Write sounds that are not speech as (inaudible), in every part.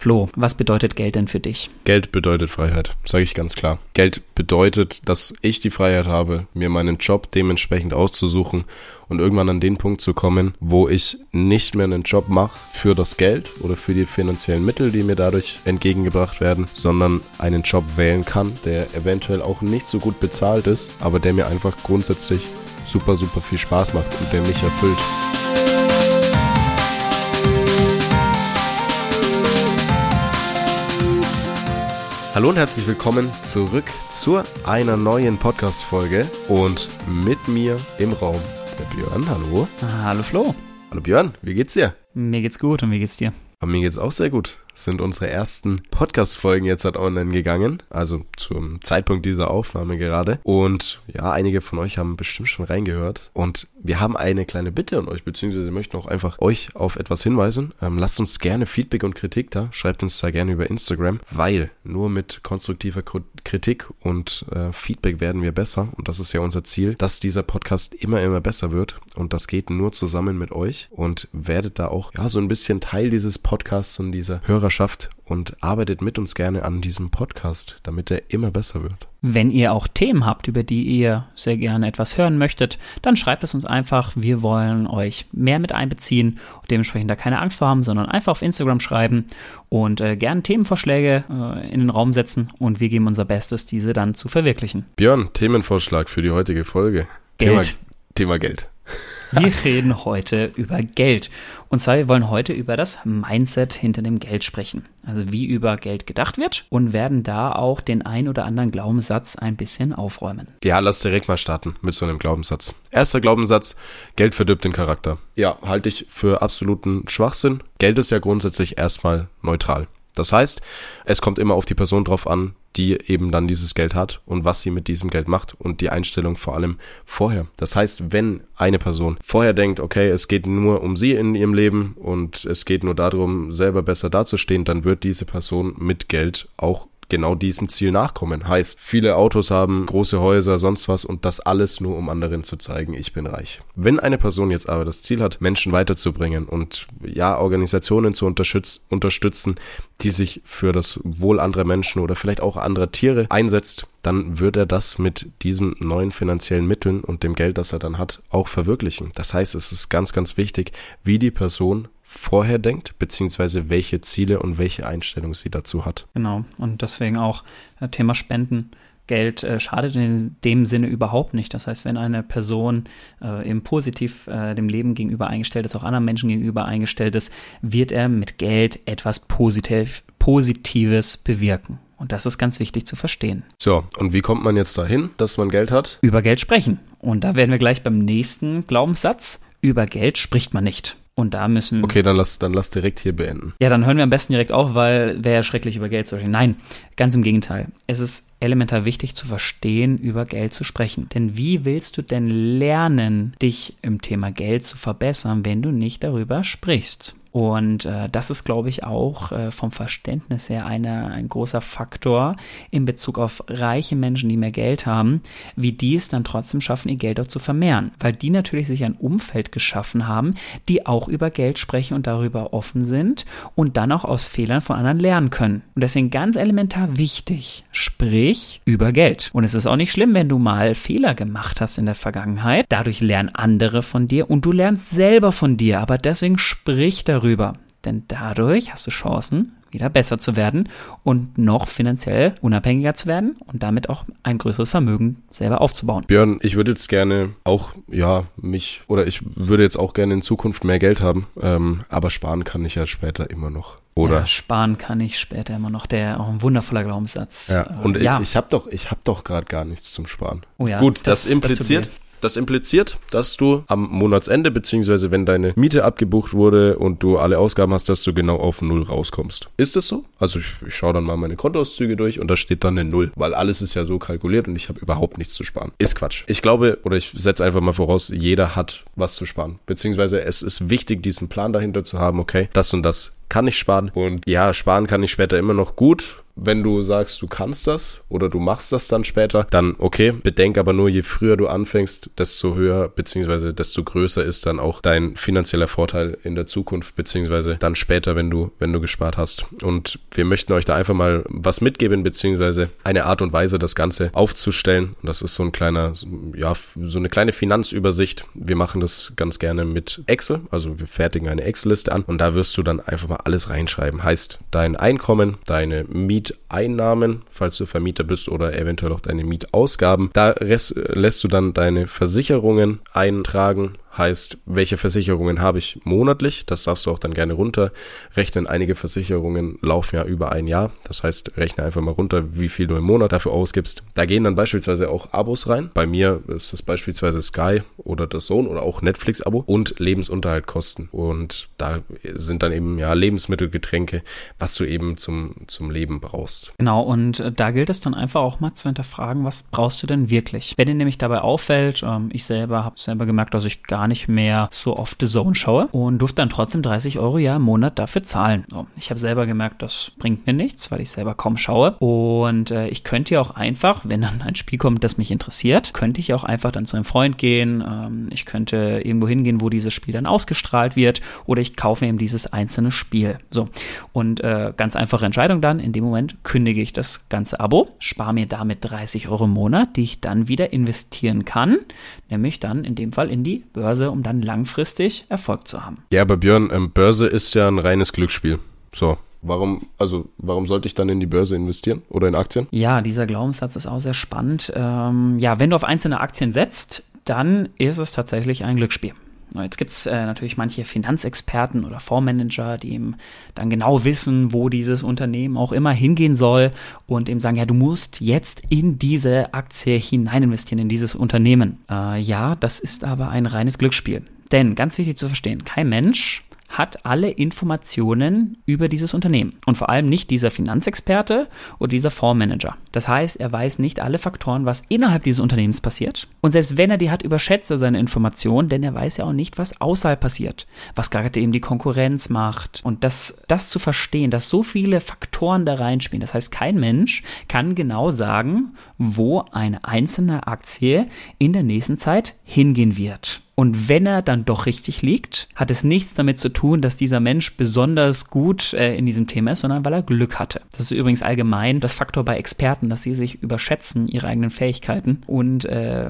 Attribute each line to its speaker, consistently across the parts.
Speaker 1: Flo, was bedeutet Geld denn für dich?
Speaker 2: Geld bedeutet Freiheit, sage ich ganz klar. Geld bedeutet, dass ich die Freiheit habe, mir meinen Job dementsprechend auszusuchen und irgendwann an den Punkt zu kommen, wo ich nicht mehr einen Job mache für das Geld oder für die finanziellen Mittel, die mir dadurch entgegengebracht werden, sondern einen Job wählen kann, der eventuell auch nicht so gut bezahlt ist, aber der mir einfach grundsätzlich super, super viel Spaß macht und der mich erfüllt. Hallo und herzlich willkommen zurück zu einer neuen Podcast-Folge und mit mir im Raum der Björn. Hallo.
Speaker 1: Hallo Flo.
Speaker 2: Hallo Björn, wie geht's dir?
Speaker 1: Mir geht's gut und wie geht's dir?
Speaker 2: Aber mir geht's auch sehr gut. Sind unsere ersten Podcast-Folgen jetzt halt online gegangen, also zum Zeitpunkt dieser Aufnahme gerade. Und ja, einige von euch haben bestimmt schon reingehört. Und wir haben eine kleine Bitte an euch, beziehungsweise möchten auch einfach euch auf etwas hinweisen. Ähm, lasst uns gerne Feedback und Kritik da. Schreibt uns da gerne über Instagram, weil nur mit konstruktiver Kritik und äh, Feedback werden wir besser. Und das ist ja unser Ziel, dass dieser Podcast immer, immer besser wird. Und das geht nur zusammen mit euch. Und werdet da auch ja so ein bisschen Teil dieses Podcasts und dieser Hörerschaft und arbeitet mit uns gerne an diesem Podcast, damit er immer besser wird.
Speaker 1: Wenn ihr auch Themen habt, über die ihr sehr gerne etwas hören möchtet, dann schreibt es uns einfach. Wir wollen euch mehr mit einbeziehen und dementsprechend da keine Angst vor haben, sondern einfach auf Instagram schreiben und äh, gerne Themenvorschläge äh, in den Raum setzen und wir geben unser Bestes, diese dann zu verwirklichen.
Speaker 2: Björn, Themenvorschlag für die heutige Folge.
Speaker 1: Geld.
Speaker 2: Thema, Thema Geld.
Speaker 1: Wir reden heute über Geld. Und zwar, wir wollen heute über das Mindset hinter dem Geld sprechen. Also wie über Geld gedacht wird und werden da auch den ein oder anderen Glaubenssatz ein bisschen aufräumen.
Speaker 2: Ja, lass direkt mal starten mit so einem Glaubenssatz. Erster Glaubenssatz, Geld verdirbt den Charakter. Ja, halte ich für absoluten Schwachsinn. Geld ist ja grundsätzlich erstmal neutral. Das heißt, es kommt immer auf die Person drauf an, die eben dann dieses Geld hat und was sie mit diesem Geld macht und die Einstellung vor allem vorher. Das heißt, wenn eine Person vorher denkt, okay, es geht nur um sie in ihrem Leben und es geht nur darum, selber besser dazustehen, dann wird diese Person mit Geld auch genau diesem Ziel nachkommen. Heißt, viele Autos haben, große Häuser, sonst was und das alles nur, um anderen zu zeigen, ich bin reich. Wenn eine Person jetzt aber das Ziel hat, Menschen weiterzubringen und ja, Organisationen zu unterstützen, die sich für das Wohl anderer Menschen oder vielleicht auch anderer Tiere einsetzt, dann wird er das mit diesen neuen finanziellen Mitteln und dem Geld, das er dann hat, auch verwirklichen. Das heißt, es ist ganz, ganz wichtig, wie die Person vorher denkt, beziehungsweise welche Ziele und welche Einstellung sie dazu hat.
Speaker 1: Genau, und deswegen auch äh, Thema Spenden. Geld äh, schadet in dem Sinne überhaupt nicht. Das heißt, wenn eine Person äh, eben positiv äh, dem Leben gegenüber eingestellt ist, auch anderen Menschen gegenüber eingestellt ist, wird er mit Geld etwas Positiv Positives bewirken. Und das ist ganz wichtig zu verstehen.
Speaker 2: So, und wie kommt man jetzt dahin, dass man Geld hat?
Speaker 1: Über Geld sprechen. Und da werden wir gleich beim nächsten Glaubenssatz. Über Geld spricht man nicht. Und da müssen wir.
Speaker 2: Okay, dann lass, dann lass direkt hier beenden.
Speaker 1: Ja, dann hören wir am besten direkt auf, weil wäre ja schrecklich über Geld zu sprechen. Nein, ganz im Gegenteil. Es ist elementar wichtig zu verstehen, über Geld zu sprechen. Denn wie willst du denn lernen, dich im Thema Geld zu verbessern, wenn du nicht darüber sprichst? Und äh, das ist, glaube ich, auch äh, vom Verständnis her eine, ein großer Faktor in Bezug auf reiche Menschen, die mehr Geld haben, wie die es dann trotzdem schaffen, ihr Geld auch zu vermehren. Weil die natürlich sich ein Umfeld geschaffen haben, die auch über Geld sprechen und darüber offen sind und dann auch aus Fehlern von anderen lernen können. Und deswegen ganz elementar wichtig, sprich über Geld. Und es ist auch nicht schlimm, wenn du mal Fehler gemacht hast in der Vergangenheit. Dadurch lernen andere von dir und du lernst selber von dir. Aber deswegen sprich darüber darüber. Denn dadurch hast du Chancen, wieder besser zu werden und noch finanziell unabhängiger zu werden und damit auch ein größeres Vermögen selber aufzubauen.
Speaker 2: Björn, ich würde jetzt gerne auch, ja, mich, oder ich würde jetzt auch gerne in Zukunft mehr Geld haben, ähm, aber sparen kann ich ja später immer noch. Oder? Ja,
Speaker 1: sparen kann ich später immer noch, der auch ein wundervoller Glaubenssatz.
Speaker 2: Ja, und äh, ja. ich, ich habe doch, ich habe doch gerade gar nichts zum Sparen.
Speaker 1: Oh ja,
Speaker 2: Gut, das, das impliziert, das das impliziert, dass du am Monatsende, beziehungsweise wenn deine Miete abgebucht wurde und du alle Ausgaben hast, dass du genau auf Null rauskommst. Ist das so? Also ich, ich schaue dann mal meine Kontoauszüge durch und da steht dann eine Null, weil alles ist ja so kalkuliert und ich habe überhaupt nichts zu sparen. Ist Quatsch. Ich glaube, oder ich setze einfach mal voraus, jeder hat was zu sparen. Beziehungsweise es ist wichtig, diesen Plan dahinter zu haben, okay, das und das kann ich sparen. Und ja, sparen kann ich später immer noch gut wenn du sagst, du kannst das oder du machst das dann später, dann okay. Bedenk aber nur, je früher du anfängst, desto höher beziehungsweise desto größer ist dann auch dein finanzieller Vorteil in der Zukunft beziehungsweise dann später, wenn du wenn du gespart hast. Und wir möchten euch da einfach mal was mitgeben beziehungsweise eine Art und Weise, das Ganze aufzustellen. Und das ist so ein kleiner, ja, so eine kleine Finanzübersicht. Wir machen das ganz gerne mit Excel, also wir fertigen eine Excel-Liste an und da wirst du dann einfach mal alles reinschreiben. Heißt dein Einkommen, deine Miet Mieteinnahmen, falls du Vermieter bist oder eventuell auch deine Mietausgaben. Da lässt du dann deine Versicherungen eintragen, Heißt, welche Versicherungen habe ich monatlich? Das darfst du auch dann gerne runterrechnen. Einige Versicherungen laufen ja über ein Jahr. Das heißt, rechne einfach mal runter, wie viel du im Monat dafür ausgibst. Da gehen dann beispielsweise auch Abos rein. Bei mir ist es beispielsweise Sky oder The Zone oder auch Netflix-Abo und Lebensunterhaltkosten. Und da sind dann eben ja Lebensmittel, Getränke, was du eben zum, zum Leben brauchst.
Speaker 1: Genau, und äh, da gilt es dann einfach auch mal zu hinterfragen, was brauchst du denn wirklich? Wenn dir nämlich dabei auffällt, ähm, ich selber habe selber gemerkt, dass ich gar gar nicht mehr so oft The Zone schaue und durfte dann trotzdem 30 Euro ja im Monat dafür zahlen. So, ich habe selber gemerkt, das bringt mir nichts, weil ich selber kaum schaue. Und äh, ich könnte ja auch einfach, wenn dann ein Spiel kommt, das mich interessiert, könnte ich auch einfach dann zu einem Freund gehen. Ähm, ich könnte irgendwo hingehen, wo dieses Spiel dann ausgestrahlt wird oder ich kaufe eben dieses einzelne Spiel. So. Und äh, ganz einfache Entscheidung dann. In dem Moment kündige ich das ganze Abo, spare mir damit 30 Euro im Monat, die ich dann wieder investieren kann, nämlich dann in dem Fall in die Börse. Börse, um dann langfristig Erfolg zu haben.
Speaker 2: Ja, aber Björn, ähm, Börse ist ja ein reines Glücksspiel. So. Warum, also, warum sollte ich dann in die Börse investieren oder in Aktien?
Speaker 1: Ja, dieser Glaubenssatz ist auch sehr spannend. Ähm, ja, wenn du auf einzelne Aktien setzt, dann ist es tatsächlich ein Glücksspiel. Jetzt gibt es äh, natürlich manche Finanzexperten oder Fondsmanager, die eben dann genau wissen, wo dieses Unternehmen auch immer hingehen soll und eben sagen, ja, du musst jetzt in diese Aktie hinein investieren, in dieses Unternehmen. Äh, ja, das ist aber ein reines Glücksspiel. Denn ganz wichtig zu verstehen, kein Mensch hat alle Informationen über dieses Unternehmen und vor allem nicht dieser Finanzexperte oder dieser Fondsmanager. Das heißt, er weiß nicht alle Faktoren, was innerhalb dieses Unternehmens passiert. Und selbst wenn er die hat, überschätzt er seine Informationen, denn er weiß ja auch nicht, was außerhalb passiert, was gerade eben die Konkurrenz macht. Und das, das zu verstehen, dass so viele Faktoren da reinspielen, das heißt, kein Mensch kann genau sagen, wo eine einzelne Aktie in der nächsten Zeit hingehen wird. Und wenn er dann doch richtig liegt, hat es nichts damit zu tun, dass dieser Mensch besonders gut äh, in diesem Thema ist, sondern weil er Glück hatte. Das ist übrigens allgemein das Faktor bei Experten, dass sie sich überschätzen, ihre eigenen Fähigkeiten. Und äh,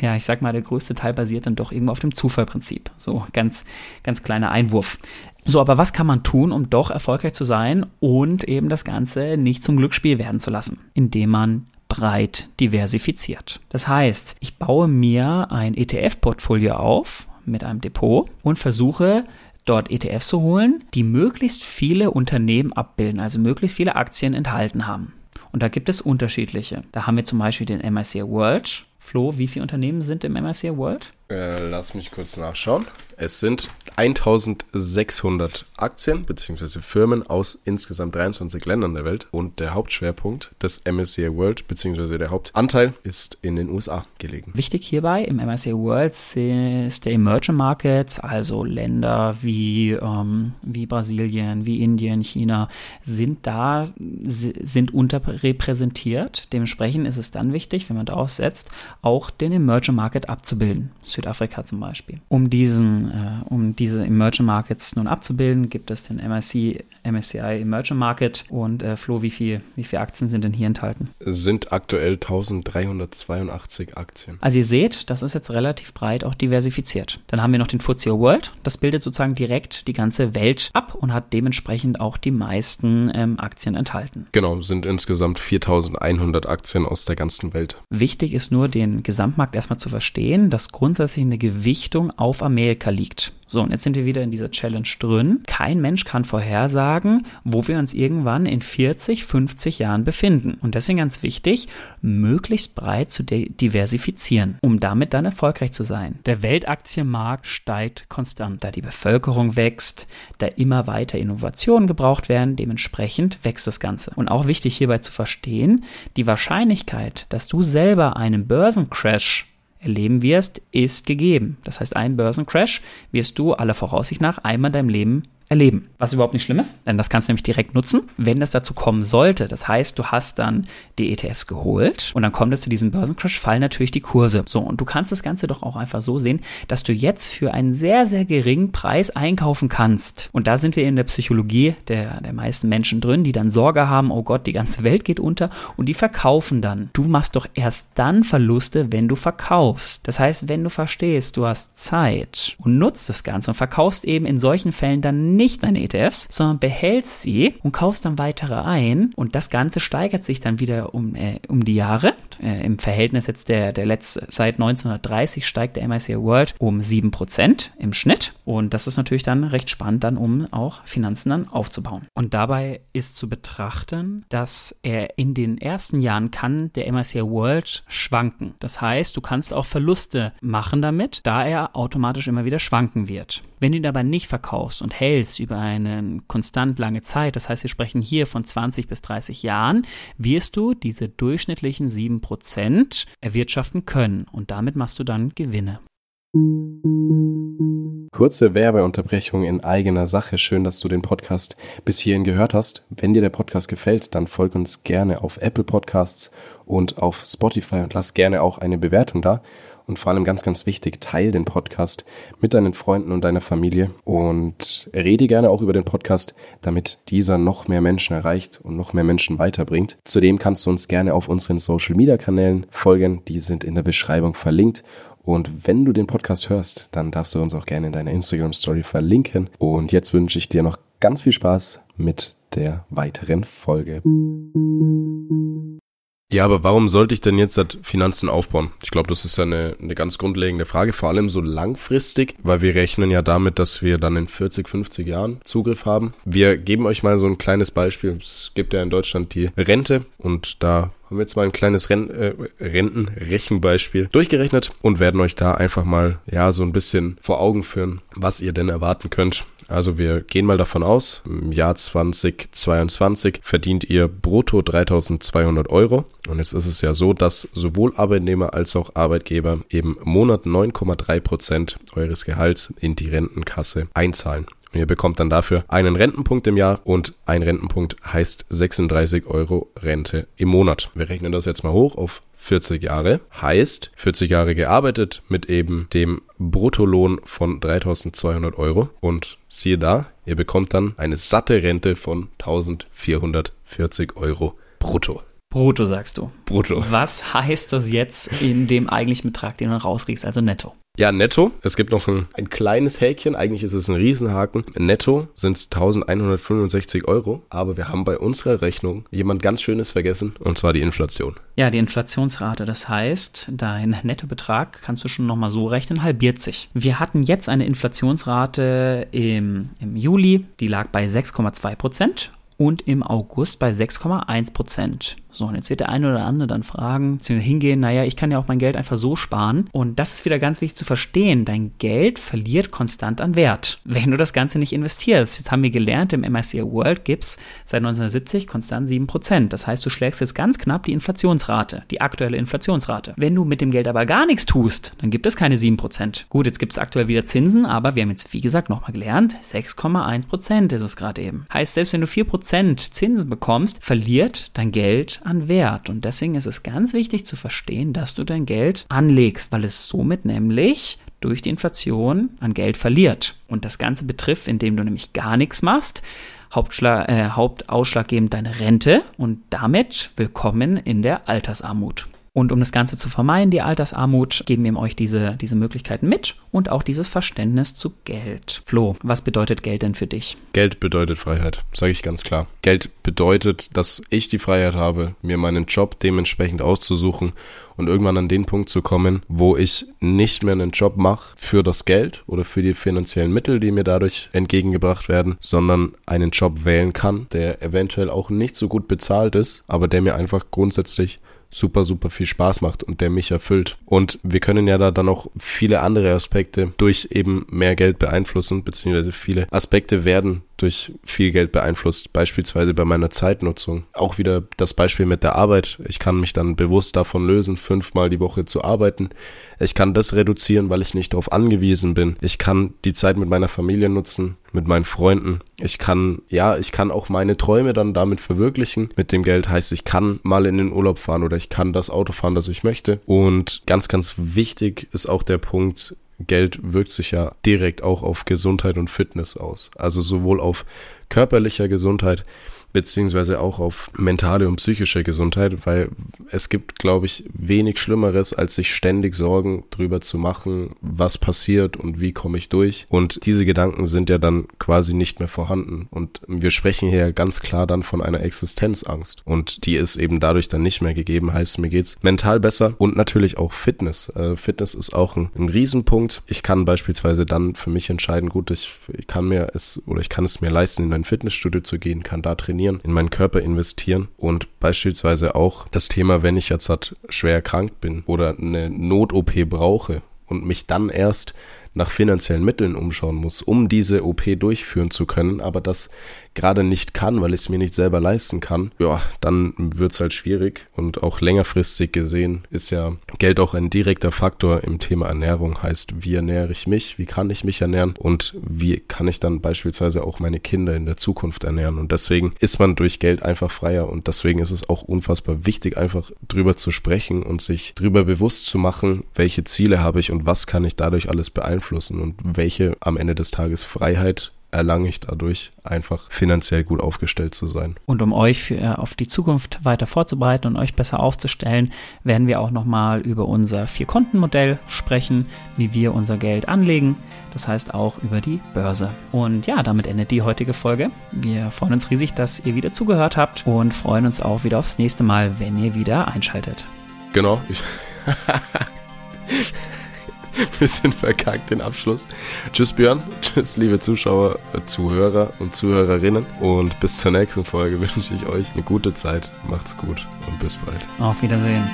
Speaker 1: ja, ich sag mal, der größte Teil basiert dann doch irgendwo auf dem Zufallprinzip. So ganz, ganz kleiner Einwurf. So, aber was kann man tun, um doch erfolgreich zu sein und eben das Ganze nicht zum Glücksspiel werden zu lassen? Indem man breit diversifiziert. Das heißt, ich baue mir ein ETF-Portfolio auf mit einem Depot und versuche dort ETFs zu holen, die möglichst viele Unternehmen abbilden, also möglichst viele Aktien enthalten haben. Und da gibt es unterschiedliche. Da haben wir zum Beispiel den MSCI World. Flo, wie viele Unternehmen sind im MSCI World?
Speaker 2: Äh, lass mich kurz nachschauen. Es sind 1600 Aktien bzw. Firmen aus insgesamt 23 Ländern der Welt und der Hauptschwerpunkt des MSCI World bzw. der Hauptanteil ist in den USA gelegen.
Speaker 1: Wichtig hierbei im MSCI World ist der Emerging Markets, also Länder wie, ähm, wie Brasilien, wie Indien, China, sind da, sind unterrepräsentiert. Dementsprechend ist es dann wichtig, wenn man darauf setzt, auch den Emerging Market abzubilden. Südafrika zum Beispiel. Um diesen äh, um diese Emerging Markets nun abzubilden, gibt es den MSCI, MSCI Emerging Market. Und äh, Flo, wie viel, wie viele Aktien sind denn hier enthalten?
Speaker 2: Es sind aktuell 1382 Aktien.
Speaker 1: Also ihr seht, das ist jetzt relativ breit auch diversifiziert. Dann haben wir noch den FTSE World. Das bildet sozusagen direkt die ganze Welt ab und hat dementsprechend auch die meisten ähm, Aktien enthalten.
Speaker 2: Genau, sind insgesamt 4100 Aktien aus der ganzen Welt.
Speaker 1: Wichtig ist nur, den Gesamtmarkt erstmal zu verstehen, dass grundsätzlich eine Gewichtung auf Amerika liegt. So, und jetzt sind wir wieder in dieser Challenge drin. Kein Mensch kann vorhersagen, wo wir uns irgendwann in 40, 50 Jahren befinden. Und deswegen ganz wichtig, möglichst breit zu diversifizieren, um damit dann erfolgreich zu sein. Der Weltaktienmarkt steigt konstant, da die Bevölkerung wächst, da immer weiter Innovationen gebraucht werden, dementsprechend wächst das Ganze. Und auch wichtig hierbei zu verstehen, die Wahrscheinlichkeit, dass du selber einen Börsencrash erleben wirst, ist gegeben. Das heißt, einen Börsencrash wirst du aller Voraussicht nach einmal in deinem Leben erleben. Was überhaupt nicht schlimm ist, denn das kannst du nämlich direkt nutzen, wenn das dazu kommen sollte. Das heißt, du hast dann die ETFs geholt und dann kommt es zu diesem Börsencrash, fallen natürlich die Kurse. So, und du kannst das Ganze doch auch einfach so sehen, dass du jetzt für einen sehr, sehr geringen Preis einkaufen kannst. Und da sind wir in der Psychologie der, der meisten Menschen drin, die dann Sorge haben, oh Gott, die ganze Welt geht unter und die verkaufen dann. Du machst doch erst dann Verluste, wenn du verkaufst. Das heißt, wenn du verstehst, du hast Zeit und nutzt das Ganze und verkaufst eben in solchen Fällen dann nicht deine ETFs, sondern behältst sie und kaufst dann weitere ein und das Ganze steigert sich dann wieder um, äh, um die Jahre. Äh, Im Verhältnis jetzt der, der letzte, seit 1930 steigt der MSCI World um 7% im Schnitt und das ist natürlich dann recht spannend, dann um auch Finanzen dann aufzubauen. Und dabei ist zu betrachten, dass er in den ersten Jahren kann der MSCI World schwanken. Das heißt, du kannst auch Verluste machen damit, da er automatisch immer wieder schwanken wird. Wenn du ihn aber nicht verkaufst und hältst über eine konstant lange Zeit, das heißt, wir sprechen hier von 20 bis 30 Jahren, wirst du diese durchschnittlichen 7% erwirtschaften können und damit machst du dann Gewinne.
Speaker 2: Kurze Werbeunterbrechung in eigener Sache. Schön, dass du den Podcast bis hierhin gehört hast. Wenn dir der Podcast gefällt, dann folg uns gerne auf Apple Podcasts und auf Spotify und lass gerne auch eine Bewertung da. Und vor allem ganz, ganz wichtig, teil den Podcast mit deinen Freunden und deiner Familie und rede gerne auch über den Podcast, damit dieser noch mehr Menschen erreicht und noch mehr Menschen weiterbringt. Zudem kannst du uns gerne auf unseren Social Media Kanälen folgen. Die sind in der Beschreibung verlinkt. Und wenn du den Podcast hörst, dann darfst du uns auch gerne in deiner Instagram Story verlinken. Und jetzt wünsche ich dir noch ganz viel Spaß mit der weiteren Folge. Ja, aber warum sollte ich denn jetzt halt Finanzen aufbauen? Ich glaube, das ist eine, eine ganz grundlegende Frage, vor allem so langfristig, weil wir rechnen ja damit, dass wir dann in 40, 50 Jahren Zugriff haben. Wir geben euch mal so ein kleines Beispiel. Es gibt ja in Deutschland die Rente und da haben wir jetzt mal ein kleines Ren äh, Rentenrechenbeispiel durchgerechnet und werden euch da einfach mal ja so ein bisschen vor Augen führen, was ihr denn erwarten könnt also wir gehen mal davon aus, im Jahr 2022 verdient ihr brutto 3200 Euro. Und jetzt ist es ja so, dass sowohl Arbeitnehmer als auch Arbeitgeber eben Monat 9,3 Prozent eures Gehalts in die Rentenkasse einzahlen. Und ihr bekommt dann dafür einen Rentenpunkt im Jahr und ein Rentenpunkt heißt 36 Euro Rente im Monat. Wir rechnen das jetzt mal hoch auf 40 Jahre. Heißt, 40 Jahre gearbeitet mit eben dem Bruttolohn von 3200 Euro. Und siehe da, ihr bekommt dann eine satte Rente von 1440 Euro brutto.
Speaker 1: Brutto sagst du.
Speaker 2: Brutto.
Speaker 1: Was heißt das jetzt in dem eigentlichen Betrag, den du rauskriegst, also netto?
Speaker 2: Ja, netto. Es gibt noch ein, ein kleines Häkchen. Eigentlich ist es ein Riesenhaken. Netto sind es 1165 Euro. Aber wir haben bei unserer Rechnung jemand ganz Schönes vergessen. Und zwar die Inflation.
Speaker 1: Ja, die Inflationsrate. Das heißt, dein Nettobetrag kannst du schon nochmal so rechnen, halbiert sich. Wir hatten jetzt eine Inflationsrate im, im Juli. Die lag bei 6,2 Prozent und im August bei 6,1 Prozent. So, und jetzt wird der eine oder andere dann fragen, beziehungsweise hingehen, naja, ich kann ja auch mein Geld einfach so sparen. Und das ist wieder ganz wichtig zu verstehen. Dein Geld verliert konstant an Wert, wenn du das Ganze nicht investierst. Jetzt haben wir gelernt, im MSCI World gibt es seit 1970 konstant 7%. Das heißt, du schlägst jetzt ganz knapp die Inflationsrate, die aktuelle Inflationsrate. Wenn du mit dem Geld aber gar nichts tust, dann gibt es keine 7%. Gut, jetzt gibt es aktuell wieder Zinsen, aber wir haben jetzt, wie gesagt, nochmal gelernt, 6,1% ist es gerade eben. Heißt, selbst wenn du 4% Zinsen bekommst, verliert dein Geld an Wert. Und deswegen ist es ganz wichtig zu verstehen, dass du dein Geld anlegst, weil es somit nämlich durch die Inflation an Geld verliert. Und das Ganze betrifft, indem du nämlich gar nichts machst, Hauptschlag, äh, hauptausschlaggebend deine Rente und damit willkommen in der Altersarmut. Und um das Ganze zu vermeiden, die Altersarmut, geben wir euch diese, diese Möglichkeiten mit und auch dieses Verständnis zu Geld. Flo, was bedeutet Geld denn für dich?
Speaker 2: Geld bedeutet Freiheit, sage ich ganz klar. Geld bedeutet, dass ich die Freiheit habe, mir meinen Job dementsprechend auszusuchen und irgendwann an den Punkt zu kommen, wo ich nicht mehr einen Job mache für das Geld oder für die finanziellen Mittel, die mir dadurch entgegengebracht werden, sondern einen Job wählen kann, der eventuell auch nicht so gut bezahlt ist, aber der mir einfach grundsätzlich super, super viel Spaß macht und der mich erfüllt. Und wir können ja da dann auch viele andere Aspekte durch eben mehr Geld beeinflussen, beziehungsweise viele Aspekte werden durch viel Geld beeinflusst, beispielsweise bei meiner Zeitnutzung. Auch wieder das Beispiel mit der Arbeit. Ich kann mich dann bewusst davon lösen, fünfmal die Woche zu arbeiten. Ich kann das reduzieren, weil ich nicht darauf angewiesen bin. Ich kann die Zeit mit meiner Familie nutzen, mit meinen Freunden. Ich kann, ja, ich kann auch meine Träume dann damit verwirklichen. Mit dem Geld heißt, ich kann mal in den Urlaub fahren oder ich kann das Auto fahren, das ich möchte. Und ganz, ganz wichtig ist auch der Punkt, Geld wirkt sich ja direkt auch auf Gesundheit und Fitness aus. Also sowohl auf körperlicher Gesundheit beziehungsweise auch auf mentale und psychische Gesundheit, weil es gibt, glaube ich, wenig Schlimmeres, als sich ständig Sorgen drüber zu machen, was passiert und wie komme ich durch. Und diese Gedanken sind ja dann quasi nicht mehr vorhanden. Und wir sprechen hier ganz klar dann von einer Existenzangst. Und die ist eben dadurch dann nicht mehr gegeben. Heißt, mir geht's mental besser und natürlich auch Fitness. Äh, Fitness ist auch ein, ein Riesenpunkt. Ich kann beispielsweise dann für mich entscheiden, gut, ich, ich kann mir es oder ich kann es mir leisten, in ein Fitnessstudio zu gehen, kann da trainieren trainieren, in meinen Körper investieren und beispielsweise auch das Thema, wenn ich jetzt halt schwer erkrankt bin oder eine Not-OP brauche und mich dann erst nach finanziellen Mitteln umschauen muss, um diese OP durchführen zu können, aber das gerade nicht kann, weil ich es mir nicht selber leisten kann, ja, dann wird's halt schwierig. Und auch längerfristig gesehen ist ja Geld auch ein direkter Faktor im Thema Ernährung. Heißt, wie ernähre ich mich, wie kann ich mich ernähren und wie kann ich dann beispielsweise auch meine Kinder in der Zukunft ernähren. Und deswegen ist man durch Geld einfach freier und deswegen ist es auch unfassbar wichtig, einfach drüber zu sprechen und sich drüber bewusst zu machen, welche Ziele habe ich und was kann ich dadurch alles beeinflussen und welche am Ende des Tages Freiheit erlange ich dadurch einfach finanziell gut aufgestellt zu sein.
Speaker 1: Und um euch für, äh, auf die Zukunft weiter vorzubereiten und euch besser aufzustellen, werden wir auch nochmal über unser Vier-Konten-Modell sprechen, wie wir unser Geld anlegen. Das heißt auch über die Börse. Und ja, damit endet die heutige Folge. Wir freuen uns riesig, dass ihr wieder zugehört habt und freuen uns auch wieder aufs nächste Mal, wenn ihr wieder einschaltet.
Speaker 2: Genau. (laughs) (laughs) bisschen verkackt den Abschluss. Tschüss Björn, tschüss liebe Zuschauer, äh, Zuhörer und Zuhörerinnen und bis zur nächsten Folge (laughs) wünsche ich euch eine gute Zeit. Macht's gut und bis bald.
Speaker 1: Auf Wiedersehen.